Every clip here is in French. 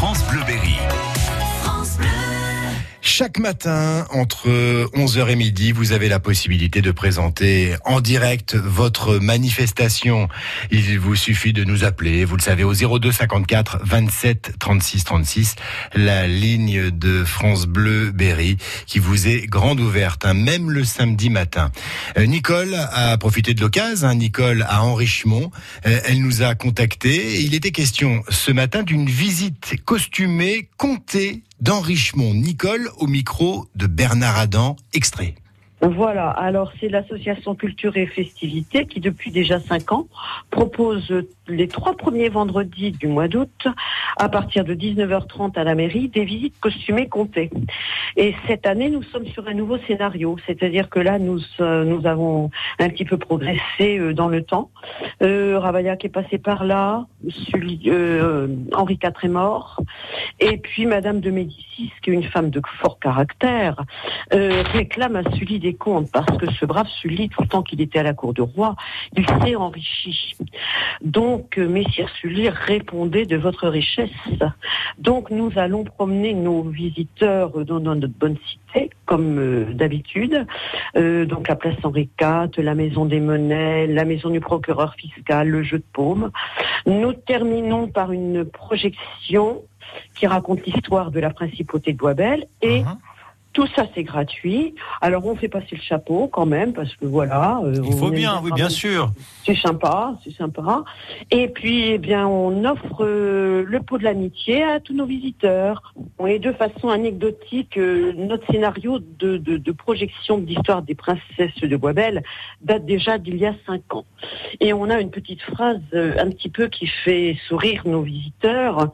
France Bleu Berry. Chaque matin, entre 11h et midi, vous avez la possibilité de présenter en direct votre manifestation. Il vous suffit de nous appeler, vous le savez, au 02 54 27 36 36, la ligne de France Bleu Berry qui vous est grande ouverte, hein, même le samedi matin. Euh, Nicole a profité de l'occasion, hein, Nicole à Enrichemont, euh, elle nous a contacté. Il était question ce matin d'une visite costumée comptée d'Enrichemont. Nicole au micro de Bernard Adam, extrait. Voilà, alors c'est l'association Culture et Festivité qui depuis déjà cinq ans propose les trois premiers vendredis du mois d'août à partir de 19h30 à la mairie des visites costumées comptées. Et cette année nous sommes sur un nouveau scénario, c'est-à-dire que là nous euh, avons un petit peu progressé euh, dans le temps. Euh, Ravaillac est passé par là, euh, Henri IV est mort, et puis Madame de Médicis, qui est une femme de fort caractère, réclame à Sully des compte parce que ce brave Sully, tout le temps qu'il était à la cour du roi, il s'est enrichi. Donc, euh, Messire Sully répondait de votre richesse. Donc, nous allons promener nos visiteurs dans, notre bonne cité, comme euh, d'habitude. Euh, donc, la place Henri IV, la maison des monnaies, la maison du procureur fiscal, le jeu de paume. Nous terminons par une projection qui raconte l'histoire de la principauté de Boisbel et uh-huh. Tout ça, c'est gratuit. Alors, on fait passer le chapeau quand même, parce que voilà. Euh, Il faut bien, oui, bien sûr. C'est sympa, c'est sympa. Et puis, eh bien, on offre euh, le pot de l'amitié à tous nos visiteurs. Et de façon anecdotique, euh, notre scénario de, de, de projection d'histoire des princesses de Boisbel date déjà d'il y a cinq ans. Et on a une petite phrase un petit peu qui fait sourire nos visiteurs.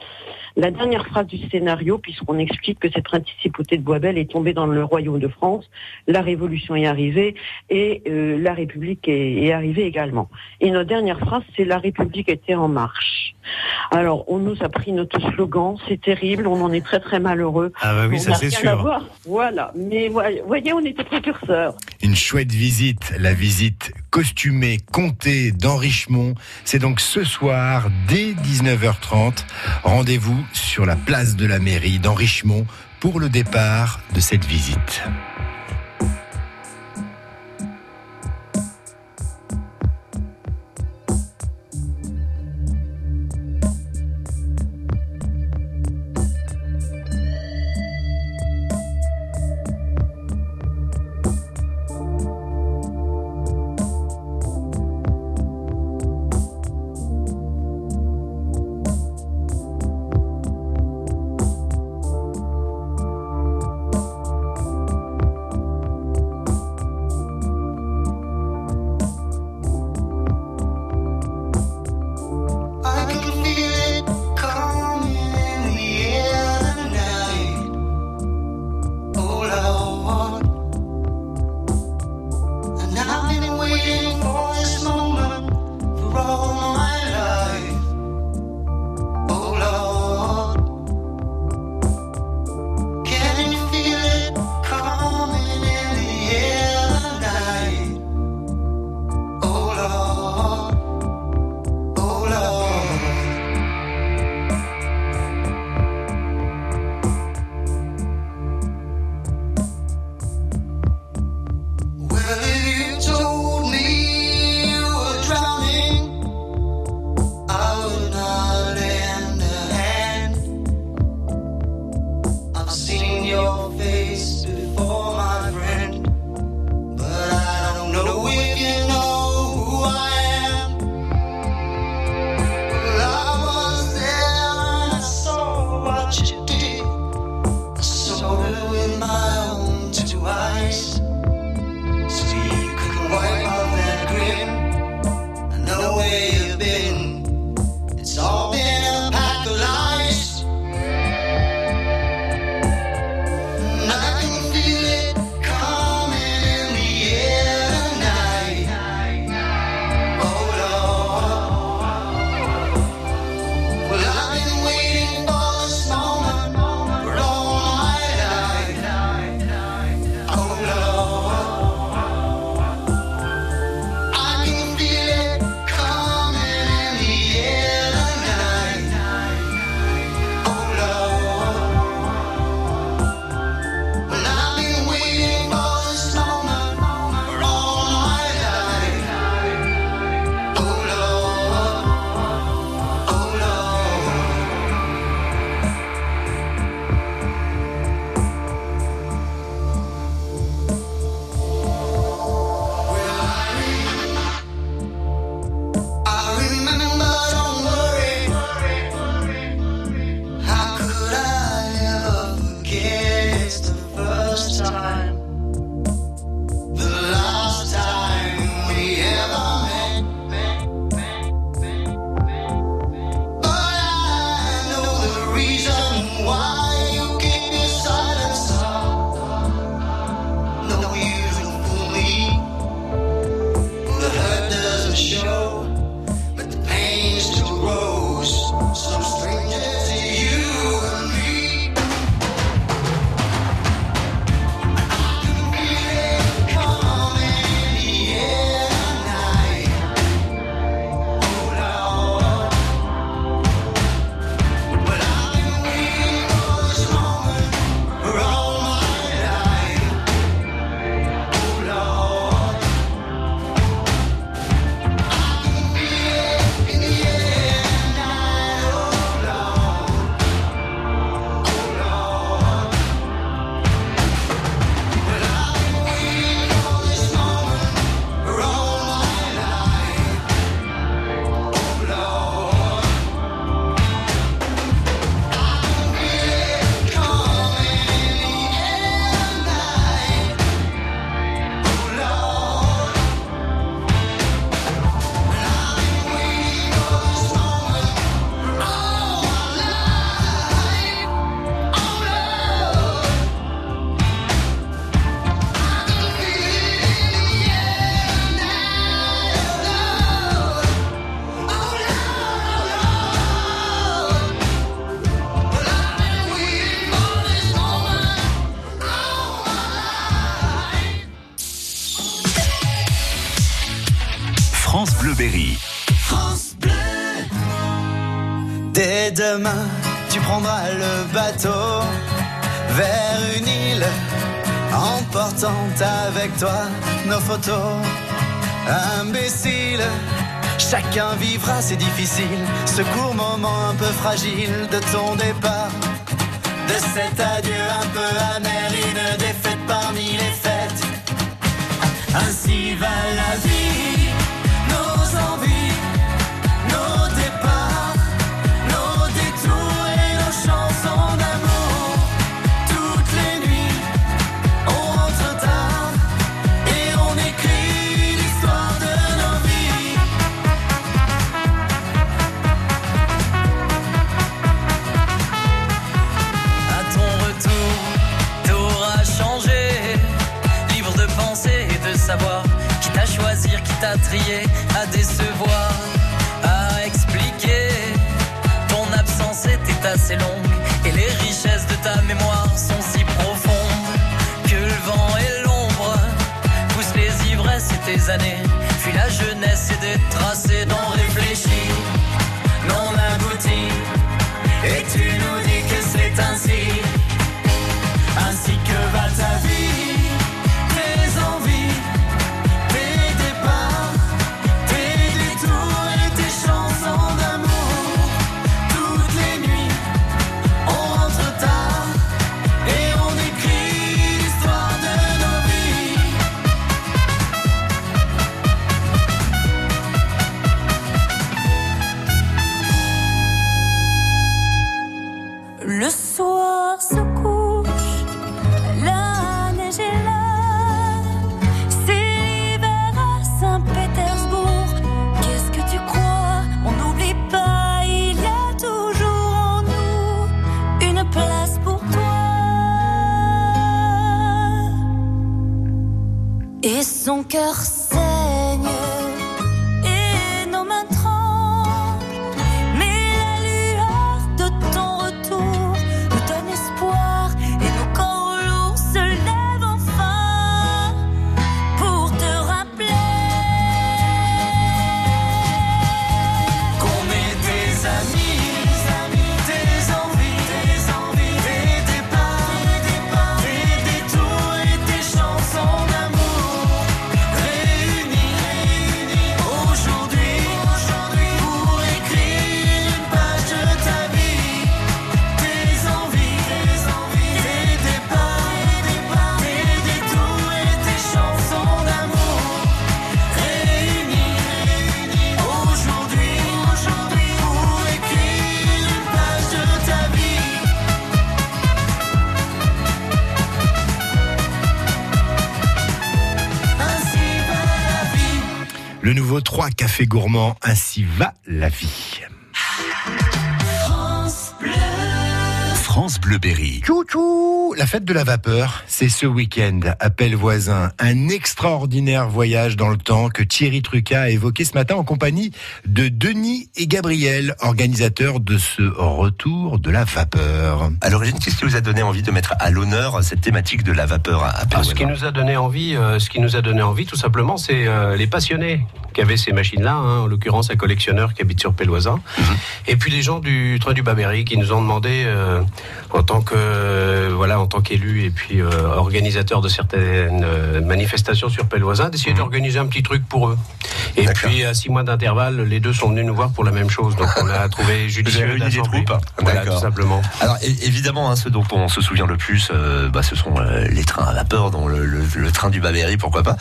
La dernière phrase du scénario, puisqu'on explique que cette principauté de Boisbel est tombée dans le royaume de France, la Révolution est arrivée et euh, la République est, arrivée également. Et notre dernière phrase, c'est la République était en marche. Alors, on nous a pris notre slogan, c'est terrible, on en est très très malheureux. Ah bah oui, ça c'est sûr. Voilà, mais voyez, on était précurseurs. Une chouette visite, la visite costumée, comptée d'Enrichemont. C'est donc ce soir, dès 19h30. Rendez-vous sur la place de la mairie d'Enrichemont pour le départ de cette visite. Avec toi nos photos. Imbécile, chacun vivra, c'est difficile, ce court moment un peu fragile de ton départ. De cet adieu un peu amer, une défaite parmi les fêtes. Ainsi va la vie, à trier, à décevoir, à expliquer. Ton absence était assez longue et les richesses de ta mémoire sont si profondes que le vent et l'ombre poussent les ivresses et tes années. Puis la jeunesse et des tracés non réfléchis, non aboutis. Et tu nous dis que c'est ainsi, ainsi que va ta vie. Gourmands. Ainsi va la vie. France Bleu Berry. Tchou La fête de la vapeur, c'est ce week-end. Appel voisin. Un extraordinaire voyage dans le temps que Thierry Truca a évoqué ce matin en compagnie de Denis et Gabriel, organisateurs de ce retour de la vapeur. À l'origine, qu'est-ce qui vous a donné envie de mettre à l'honneur cette thématique de la vapeur à Appel Ah, ce qui nous a donné envie, euh, ce qui nous a donné envie, tout simplement, c'est euh, les passionnés qui avaient ces machines-là, hein, en l'occurrence un collectionneur qui habite sur Péloisin, et puis les gens du train du Babéry qui nous ont demandé, euh, en tant que euh, voilà, en tant qu'élu et puis euh, organisateur de certaines euh, manifestations sur Péloisin, d'essayer d'organiser un petit truc pour eux. Et puis à six mois d'intervalle, les deux sont venus nous voir pour la même chose, donc on a trouvé judicieux des troupes Voilà, tout simplement. Alors évidemment, hein, ce dont on se souvient le plus, bah, ce sont les trains à vapeur, dont le, le- le train du Babéry, pourquoi pas.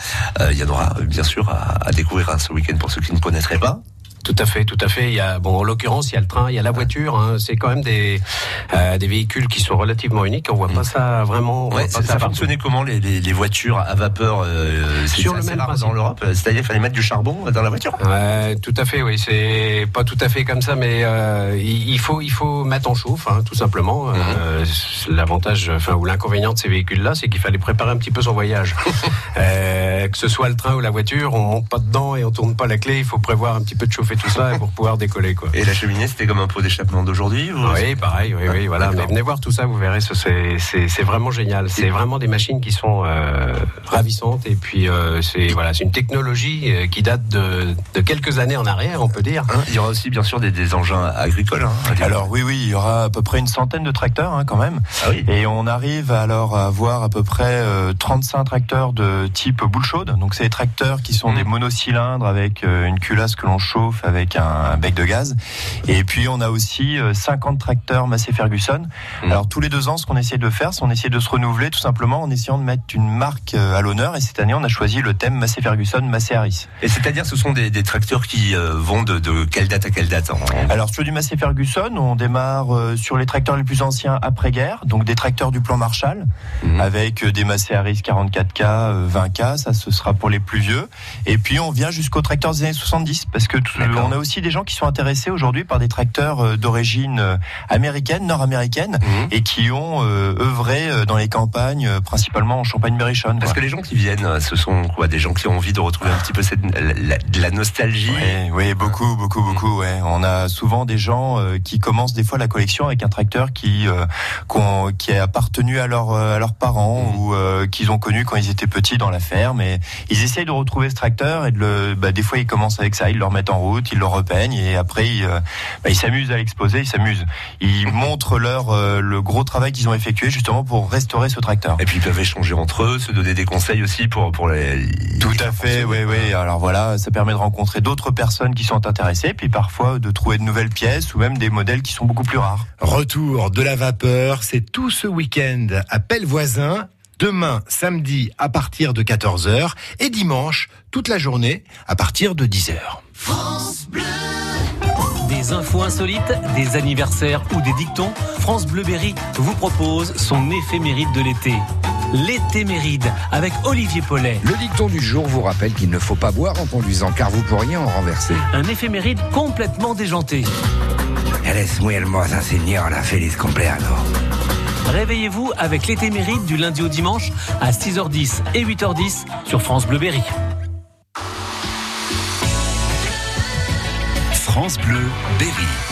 Il y en aura bien sûr à, à découvrir hein, ce week-end pour ceux qui ne connaîtraient pas. Tout à fait, tout à fait. Il y a, bon, en l'occurrence, il y a le train, il y a la voiture. hein. C'est quand même des euh, des véhicules qui sont relativement uniques. On voit pas ça vraiment. Ouais, ça, ça fonctionnait comment les, les, les voitures à vapeur euh, c'est Sur le même dans l'Europe. C'est-à-dire qu'il fallait mettre du charbon dans la voiture. Tout à fait, oui. C'est pas tout à fait comme ça, mais euh, il faut il faut mettre en chauffe, hein, tout simplement. Euh, L'avantage, enfin ou l'inconvénient de ces véhicules-là, c'est qu'il fallait préparer un petit peu son voyage. Que ce soit le train ou la voiture, on monte pas dedans et on tourne pas la clé. Il faut prévoir un petit peu de chauffer tout ça pour pouvoir décoller, quoi. Et la cheminée, c'était comme un pot d'échappement d'aujourd'hui ou- Oui, pareil, oui, oui, voilà. D'accord. Mais venez voir tout ça, vous verrez, ça, c'est- vraiment génial. C'est vraiment des machines qui sont euh, ravissantes et puis euh, c'est voilà, c'est une technologie euh, qui date de, de quelques années en arrière, on peut dire. Hein, il y aura aussi bien sûr des, des engins agricoles. Hein, Alors oui, oui, il y aura à peu près une centaine de tracteurs hein, quand même. ah oui. Et on arrive alors à avoir à peu près euh, 35 tracteurs de type boule chaude. Donc c'est des tracteurs qui sont Mhm. des monocylindres avec euh, une culasse que l'on chauffe avec un, bec de gaz. Et puis on a aussi euh, 50 tracteurs Massey Ferguson. Mhm. Alors tous les deux ans, ce qu'on essaie de faire, c'est on essaie de se renouveler tout simplement en essayant de mettre une marque euh, à l'honneur. Et cette année, on a choisi le thème Massey Ferguson, Massey Harris. Et c'est-à-dire, ce sont des, des tracteurs qui euh, vont de, de quelle date à quelle date en- Alors sur du Massey Ferguson, on démarre euh, sur les tracteurs les plus anciens après-guerre, donc des tracteurs du plan Marshall, Mhm. avec euh, des Massey Harris 44K, euh, 20K, ça ce sera pour les plus vieux. Et puis on vient jusqu'aux tracteurs des années 70, parce que tout- On a aussi des gens qui sont intéressés aujourd'hui par des tracteurs euh, d'origine euh, américaine, nord-américaine, Mhm. et qui ont euh, œuvré dans les campagnes, principalement en Champagne-Berrichonne. Parce quoi. que les gens qui viennent, ce sont quoi Des gens qui ont envie de retrouver un petit peu cette, la, de la nostalgie. Oui, oui, beaucoup, beaucoup, beaucoup. Ouais. On a souvent des gens qui commencent des fois la collection avec un tracteur qui euh, qu'on- qui a appartenu à, leur, à leurs parents ou euh, qu'ils ont connu quand ils étaient petits dans la ferme. Et ils essayent de retrouver ce tracteur et de le, bah, des fois ils commencent avec ça, ils le remettent en route, ils le repeignent et après ils euh, bah, ils s'amusent à l'exposer, ils s'amusent. Ils montrent leur euh, le gros travail qu'ils ont effectué justement pour restaurer ce tracteur. Et puis ils peuvent échanger entre eux, se donner des conseils aussi pour pour les. Tout les à fait, oui, oui. Alors voilà, ça permet de rencontrer d'autres personnes qui sont intéressées, puis parfois de trouver de nouvelles pièces ou même des modèles qui sont beaucoup plus rares. Retour de la vapeur, c'est tout ce week-end à Pellevoisin. Demain, samedi, à partir de 14h et dimanche, toute la journée, à partir de 10h. Des infos insolites, des anniversaires ou des dictons, France Bleu Berry vous propose son éphéméride de l'été. L'étéméride avec Olivier Paulet. Le dicton du jour vous rappelle qu'il ne faut pas boire en conduisant car vous pourriez en renverser. Un éphéméride complètement déjanté. Eres muy hermosa, señora. Feliz cumpleaños. Réveillez-vous avec l'étéméride du lundi au dimanche à 6h10 et 8h10 sur France Bleu France Bleu Berry.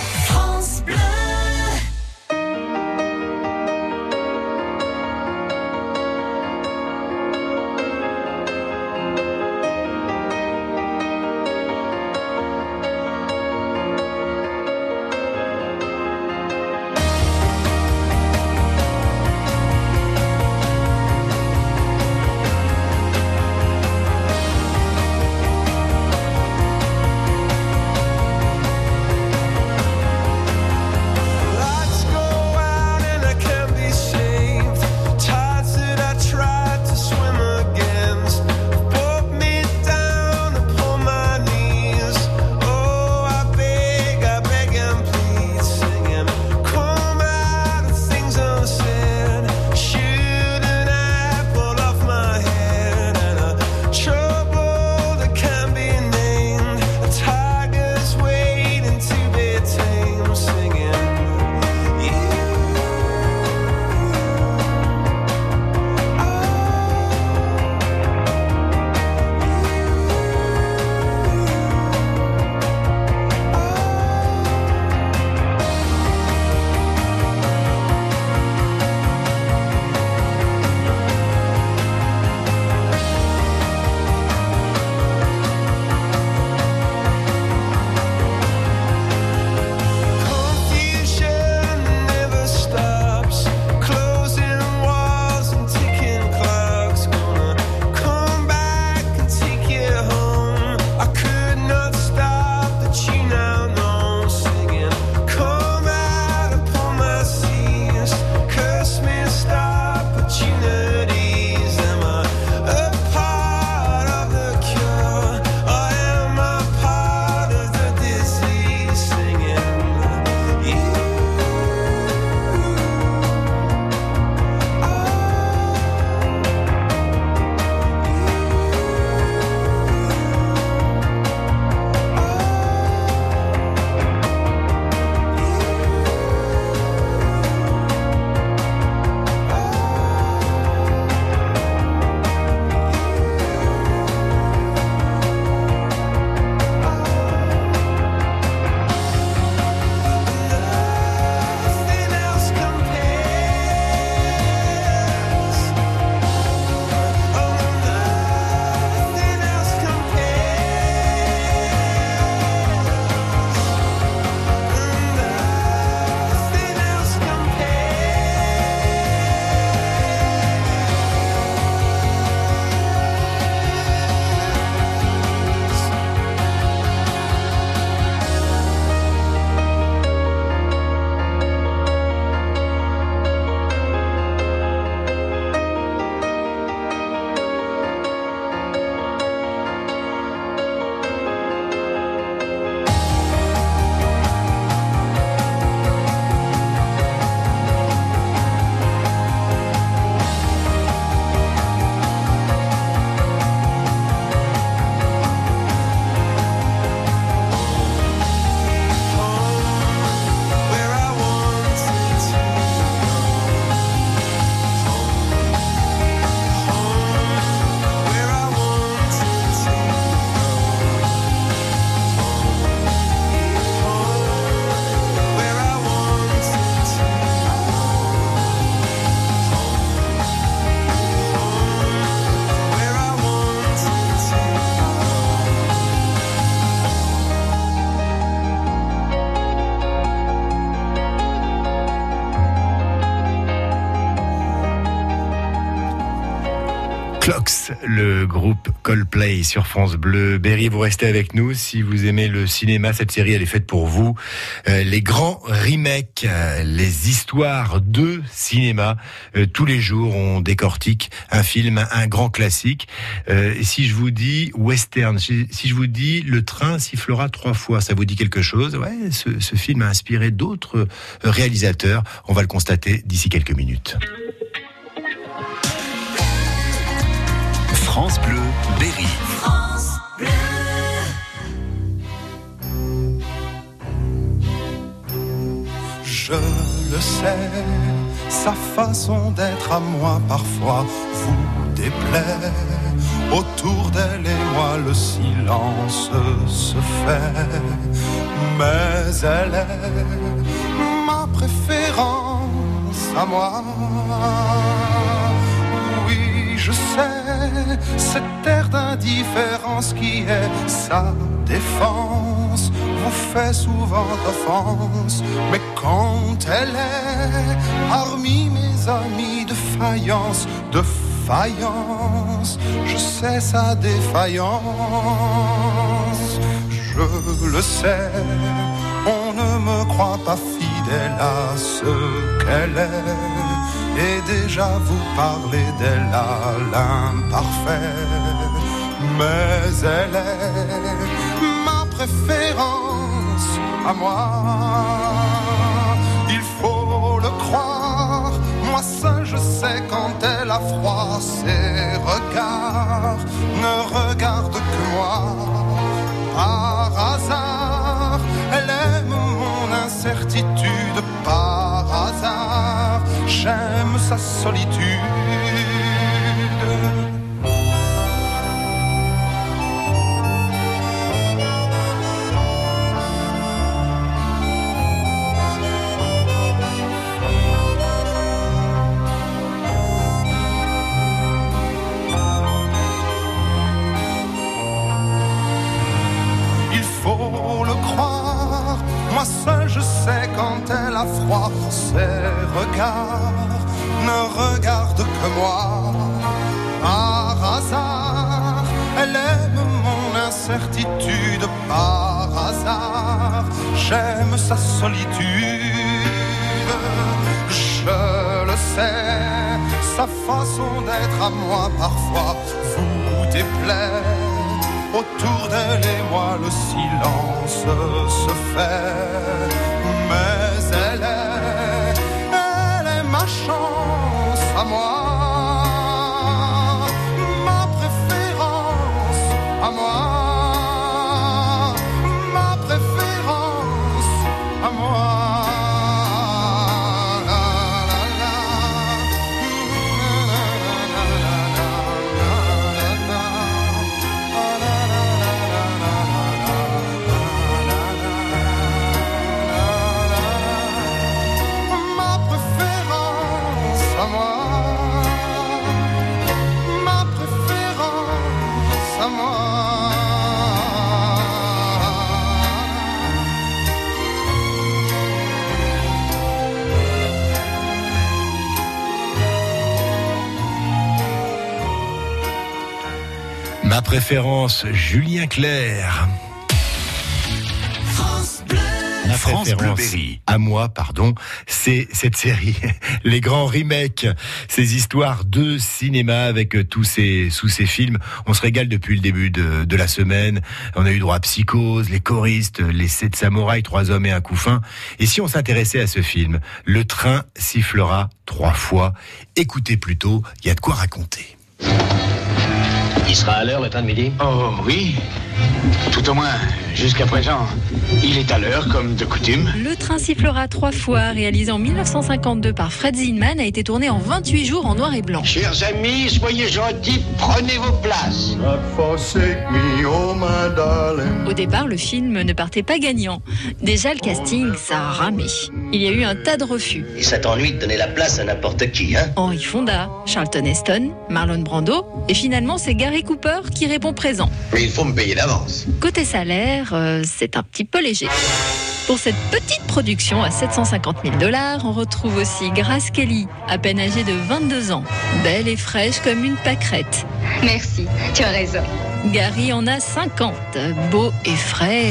Groupe Coldplay sur France Bleu. Berry, vous restez avec nous. Si vous aimez le cinéma, cette série, elle est faite pour vous. Euh, les grands remakes, euh, les histoires de cinéma. Euh, tous les jours, on décortique un film, un grand classique. Si je vous dis western, si, je vous dis le train sifflera trois fois, ça vous dit quelque chose? Ouais, ce film a inspiré d'autres réalisateurs. On va le constater d'ici quelques minutes. France Bleu, Berry. Je le sais, sa façon d'être à moi parfois vous déplaît. Autour d'elle et moi le silence se fait, mais elle est ma préférence à moi. Je sais, cette air d'indifférence qui est sa défense vous fait souvent offense, mais quand elle est parmi mes amis de faïence, de faïence, je sais sa défaillance, je le sais, on ne me croit pas fidèle à ce qu'elle est, et déjà vous parlez d'elle à l'imparfait, mais elle est ma préférence à moi. Il faut le croire, moi seul je sais quand elle a froid, ses regards ne regardent que moi. Par hasard, elle aime mon incertitude, sa solitude. Il faut le croire, moi seul je sais quand elle a froid, ses regards ne regardent que moi. Par hasard, elle aime mon incertitude, par hasard, j'aime sa solitude. Je le sais, sa façon d'être à moi parfois vous déplaît. Autour d'elle et moi le silence se fait. Mais amor. Préférence, Julien Clerc. Ma France Bleu Berry. à moi, pardon, c'est cette série, les grands remakes, ces histoires de cinéma avec euh, tous ces sous ces films. On se régale depuis le début de, de la semaine. On a eu droit à Psychose, les choristes, les sept samouraïs, trois hommes et un couffin. Et si on s'intéressait à ce film, le train sifflera trois fois. Écoutez plutôt, il y a de quoi raconter. Il sera à l'heure le train de midi? Oh oui. Tout au moins, jusqu'à présent, il est à l'heure comme de coutume. Le train sifflera trois fois, réalisé en 1952 par Fred Zinman, a été tourné en 28 jours en noir et blanc. Chers amis, soyez gentils, prenez vos places. Au départ, le film ne partait pas gagnant. Déjà, le casting, ça a ramé. Il y a eu un tas de refus. Et ça t'ennuie de donner la place à n'importe qui, hein? Henry Fonda, Charlton Heston, Marlon Brando, et finalement, c'est Gary Cooper qui répond présent. Mais il faut me payer d'avance. Côté salaire, euh, c'est un petit peu léger. Pour cette petite production à 750 000 dollars, on retrouve aussi Grace Kelly, à peine âgée de 22 ans, belle et fraîche comme une pâquerette. Merci, tu as raison. Gary en a 50, beau et frais,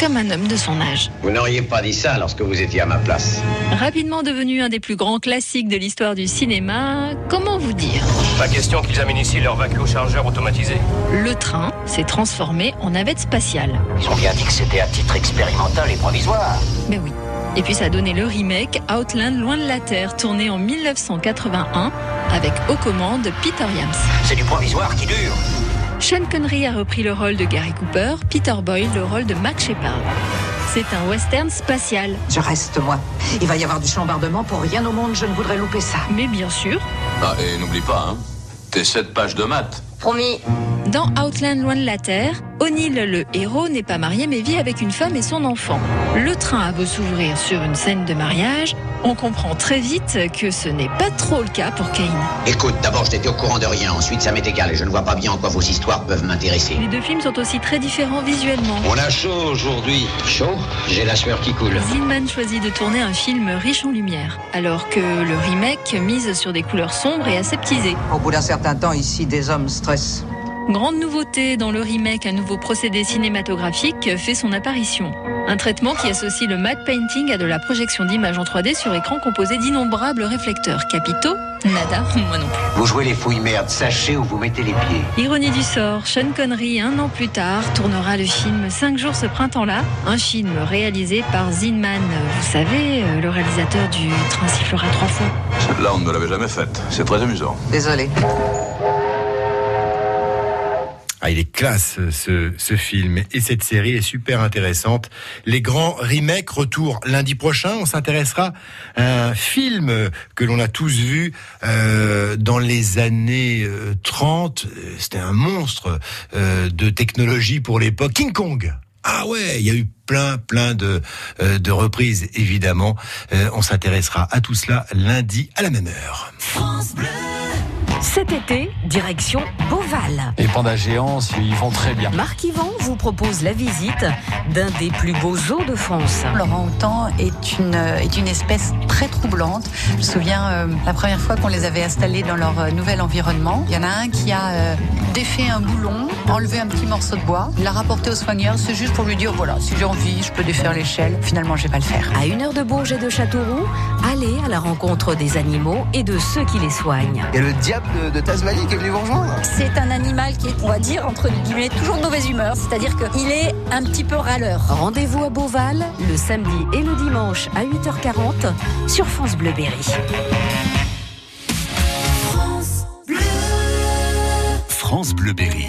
comme un homme de son âge. Vous n'auriez pas dit ça lorsque vous étiez à ma place. Rapidement devenu un des plus grands classiques de l'histoire du cinéma, comment vous dire? Pas question qu'ils amènent ici leur vacuo-chargeur automatisé. Le train s'est transformé en navette spatiale. Ils ont bien dit que c'était à titre expérimental et provisoire. Mais oui. Et puis ça a donné le remake Outland Loin de la Terre, tourné en 1981 avec aux commandes Peter Yams. C'est du provisoire qui dure. Sean Connery a repris le rôle de Gary Cooper, Peter Boyle le rôle de Mac Shepard. C'est un western spatial. Je reste, moi. Il va y avoir du chambardement. Pour rien au monde, je ne voudrais louper ça. Mais bien sûr. Ah, et n'oublie pas, hein, tes 7 pages de maths. Promis. Dans Outland Loin de la Terre, O'Neill, le héros, n'est pas marié mais vit avec une femme et son enfant. Le train a beau s'ouvrir sur une scène de mariage, on comprend très vite que ce n'est pas trop le cas pour Kane. Écoute, d'abord, je n'étais au courant de rien. Ensuite, ça m'est égal et je ne vois pas bien en quoi vos histoires peuvent m'intéresser. Les deux films sont aussi très différents visuellement. On a chaud aujourd'hui. Chaud? J'ai la sueur qui coule. Zinman choisit de tourner un film riche en lumière, alors que le remake mise sur des couleurs sombres et aseptisées. Au bout d'un certain temps, ici, des hommes stressent. Grande nouveauté dans le remake, un nouveau procédé cinématographique fait son apparition. Un traitement qui associe le matte painting à de la projection d'images en 3D sur écran composé d'innombrables réflecteurs capitaux. Nada, moi non plus. Vous jouez les fouilles merdes, sachez où vous mettez les pieds. Ironie du sort, Sean Connery, un an plus tard, tournera le film 5 jours ce printemps-là, un film réalisé par Zinman, vous savez, euh, le réalisateur du Train sifflera trois fois. Celle-là, on ne me l'avait jamais faite. C'est très amusant. Désolé. Ah, il est classe ce, ce film et cette série est super intéressante. Les grands remakes retour lundi prochain. On s'intéressera à un film que l'on a tous vu euh, dans les années euh, 30. C'était un monstre euh, de technologie pour l'époque. King Kong. Ah ouais, il y a eu plein, plein de, euh, de reprises, évidemment. Euh, on s'intéressera à tout cela lundi à la même heure. Cet été, direction Beauval. Les pandas géants, ils vont très bien. Marc Yvan vous propose la visite d'un des plus beaux zoos de France. L'orang-outan est une, est une espèce très troublante. Je me souviens euh, la première fois qu'on les avait installés dans leur euh, nouvel environnement. Il y en a un qui a euh, défait un boulon, enlevé un petit morceau de bois, l'a rapporté au soigneur. C'est juste pour lui dire voilà, si j'ai envie, je peux défaire l'échelle. Finalement, je vais pas le faire. À une heure de Bourges et de Châteauroux, allez à la rencontre des animaux et de ceux qui les soignent. Et le diable de, de Tasmanie qui est venu vous rejoindre C'est un animal qui est, on va dire, entre guillemets, toujours de mauvaise humeur. C'est-à-dire qu'il est un petit peu râleur. Rendez-vous à Beauval le samedi et le dimanche à 8h40 sur France Bleu Berry. France Bleu Berry.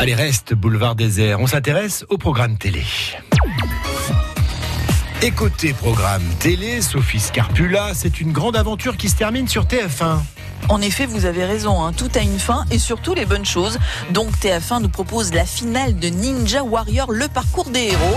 Allez, reste, boulevard désert. On s'intéresse au programme télé. Et programme télé, Sophie Scarpula, c'est une grande aventure qui se termine sur TF1. En effet, vous avez raison, hein, tout a une fin et surtout les bonnes choses. Donc TF1 nous propose la finale de Ninja Warrior, le parcours des héros.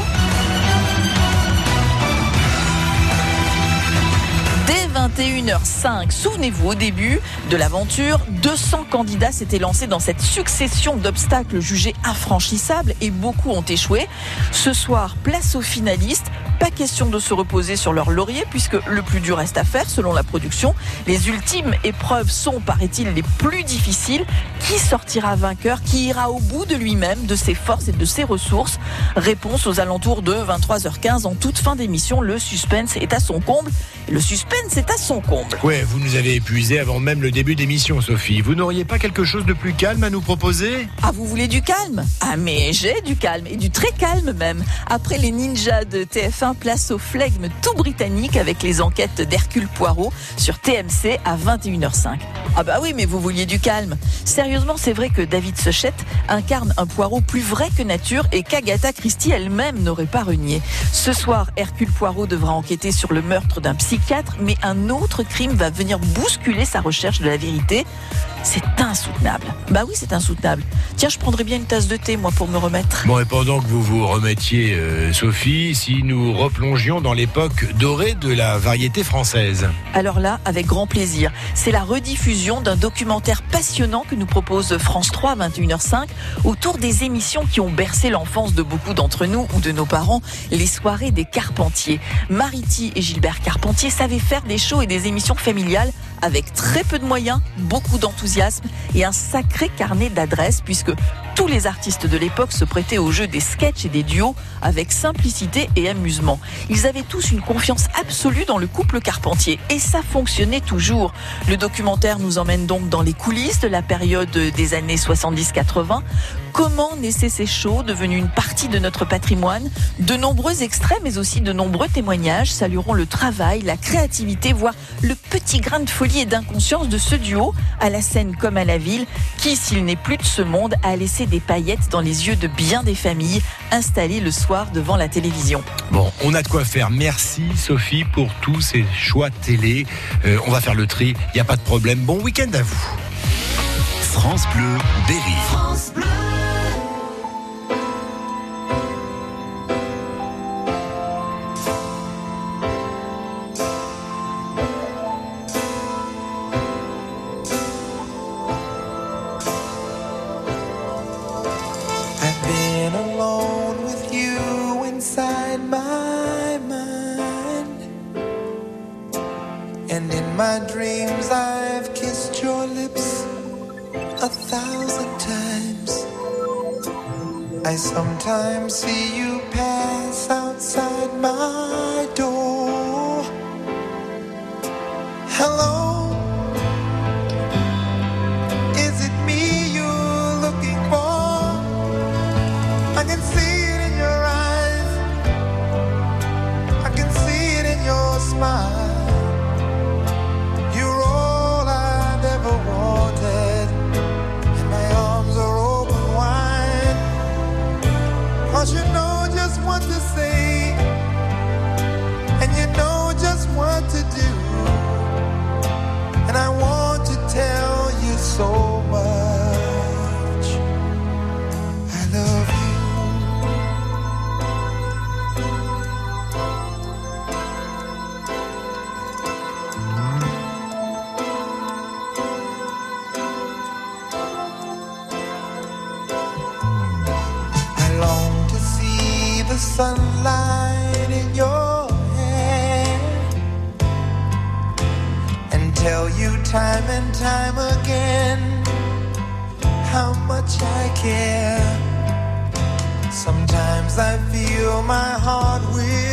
21h05, souvenez-vous, au début de l'aventure, 200 candidats s'étaient lancés dans cette succession d'obstacles jugés infranchissables et beaucoup ont échoué. Ce soir, place aux finalistes. Pas question de se reposer sur leur laurier puisque le plus dur reste à faire selon la production. Les ultimes épreuves sont, paraît-il, les plus difficiles. Qui sortira vainqueur? Qui ira au bout de lui-même, de ses forces et de ses ressources? Réponse aux alentours de 23h15 en toute fin d'émission. Le suspense est à son comble. Le suspense est à son comble. Ouais, vous nous avez épuisé avant même le début d'émission, Sophie. Vous n'auriez pas quelque chose de plus calme à nous proposer? Ah, vous voulez du calme? Ah, mais j'ai du calme, et du très calme même. Après les ninjas de TF1, place au flegme tout britannique avec les enquêtes d'Hercule Poirot sur TMC à 21h05. Ah bah oui, mais vous vouliez du calme. Sérieusement, c'est vrai que David Sechette incarne un Poirot plus vrai que nature et qu'Agatha Christie elle-même n'aurait pas renié. Ce soir, Hercule Poirot devra enquêter sur le meurtre d'un psychiatre, mais un autre crime va venir bousculer sa recherche de la vérité. C'est insoutenable. Bah oui, c'est insoutenable. Tiens, je prendrais bien une tasse de thé, moi, pour me remettre. Bon, et pendant que vous vous remettiez, euh, Sophie, si nous replongions dans l'époque dorée de la variété française. Alors là, avec grand plaisir. C'est la rediffusion d'un documentaire passionnant que nous propose France 3 à 21h05 autour des émissions qui ont bercé l'enfance de beaucoup d'entre nous ou de nos parents, les soirées des Carpentiers. Mariti et Gilbert Carpentier savaient faire des shows et des émissions familiales avec très peu de moyens, beaucoup d'enthousiasme et un sacré carnet d'adresses puisque tous les artistes de l'époque se prêtaient au jeu des sketchs et des duos avec simplicité et amusement. Ils avaient tous une confiance absolue dans le couple Carpentier et ça fonctionnait toujours. Le documentaire nous emmène donc dans les coulisses de la période des années 70-80. Comment naissaient ces shows devenus une partie de notre patrimoine De nombreux extraits mais aussi de nombreux témoignages salueront le travail, la créativité, voire le petit grain de folie et d'inconscience de ce duo, à la scène comme à la ville, qui, s'il n'est plus de ce monde, a laissé des paillettes dans les yeux de bien des familles installées le soir devant la télévision. Bon, on a de quoi faire. Merci Sophie pour tous ces choix télé. Euh, on va faire le tri, il n'y a pas de problème. Bon week-end à vous. France Bleu, Berry. France Bleu. Dreams, I've kissed your lips a thousand times. I sometimes see you pass outside my door. time again how much I care. Sometimes I feel my heart will.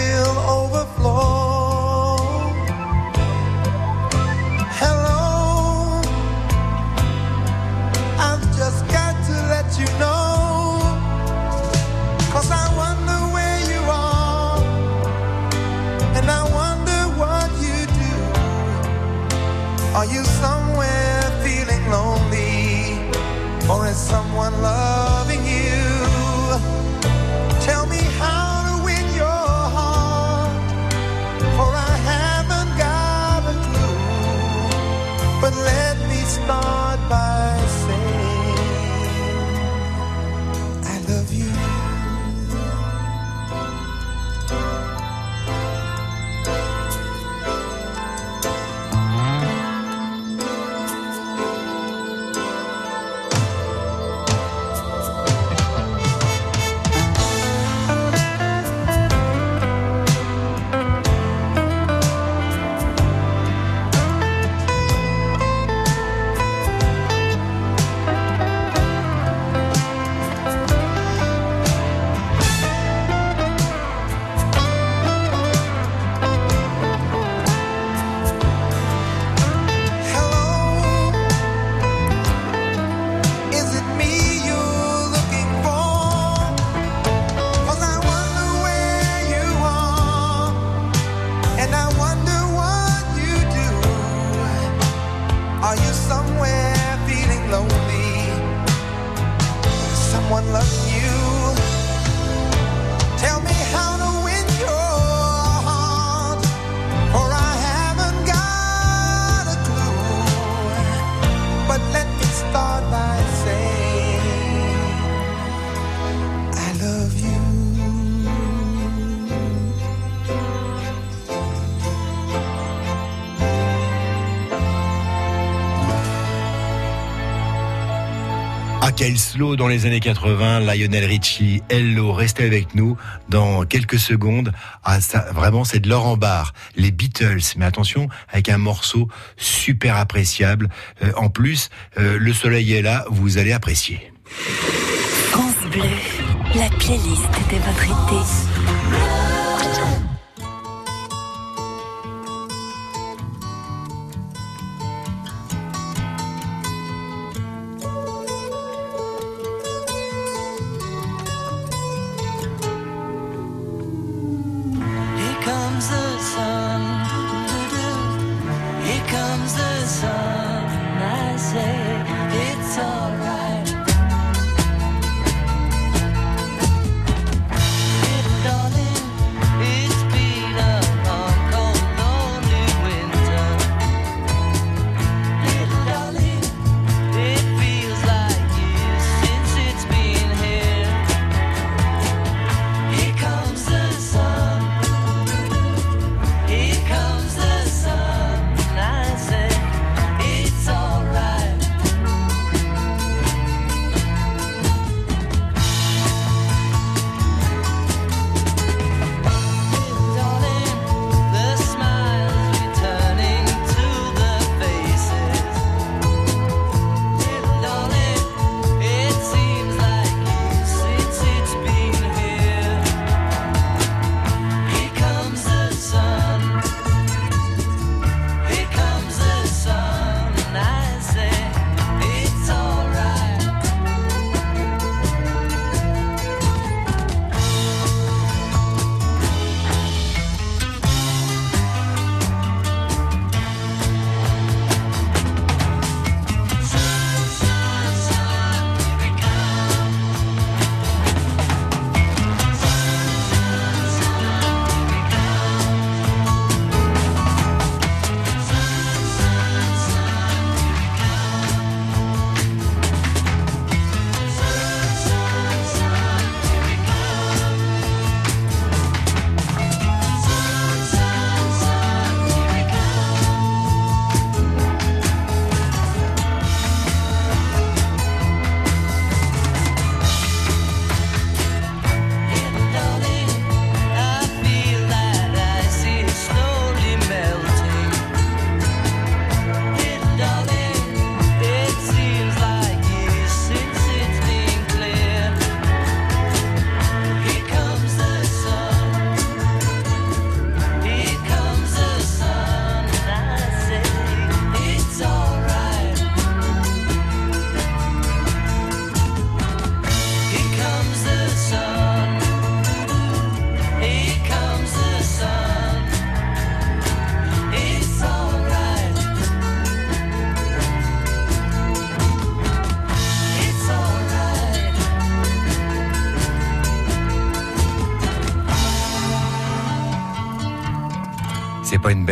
Michael Slow dans les années 80, Lionel Richie, Hello, restez avec nous dans quelques secondes. Ah, ça, vraiment, c'est de l'or en barre. Les Beatles, mais attention, avec un morceau super appréciable. Euh, en plus, euh, le soleil est là, vous allez apprécier.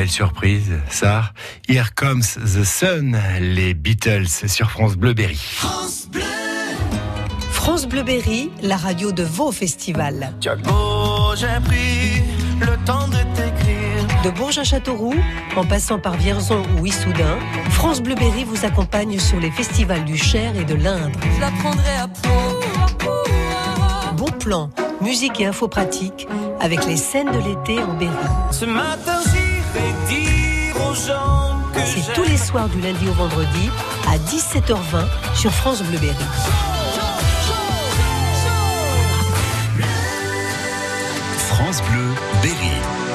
Surprise, ça Here Comes the Sun, les Beatles sur France Bleu Berry. France Bleu. France Bleu Berry, la radio de vos festivals. Tiago, j'ai pris le temps de t'écrire. De Bourges à Châteauroux, en passant par Vierzon ou Issoudun, France Bleu Berry vous accompagne sur les festivals du Cher et de l'Indre. Je la prendrai à Bon plan, musique et infos pratiques avec les scènes de l'été en Berry. Ce matin, C'est tous les soirs du lundi au vendredi à 17h20 sur France Bleu Berry. France Bleu Berry.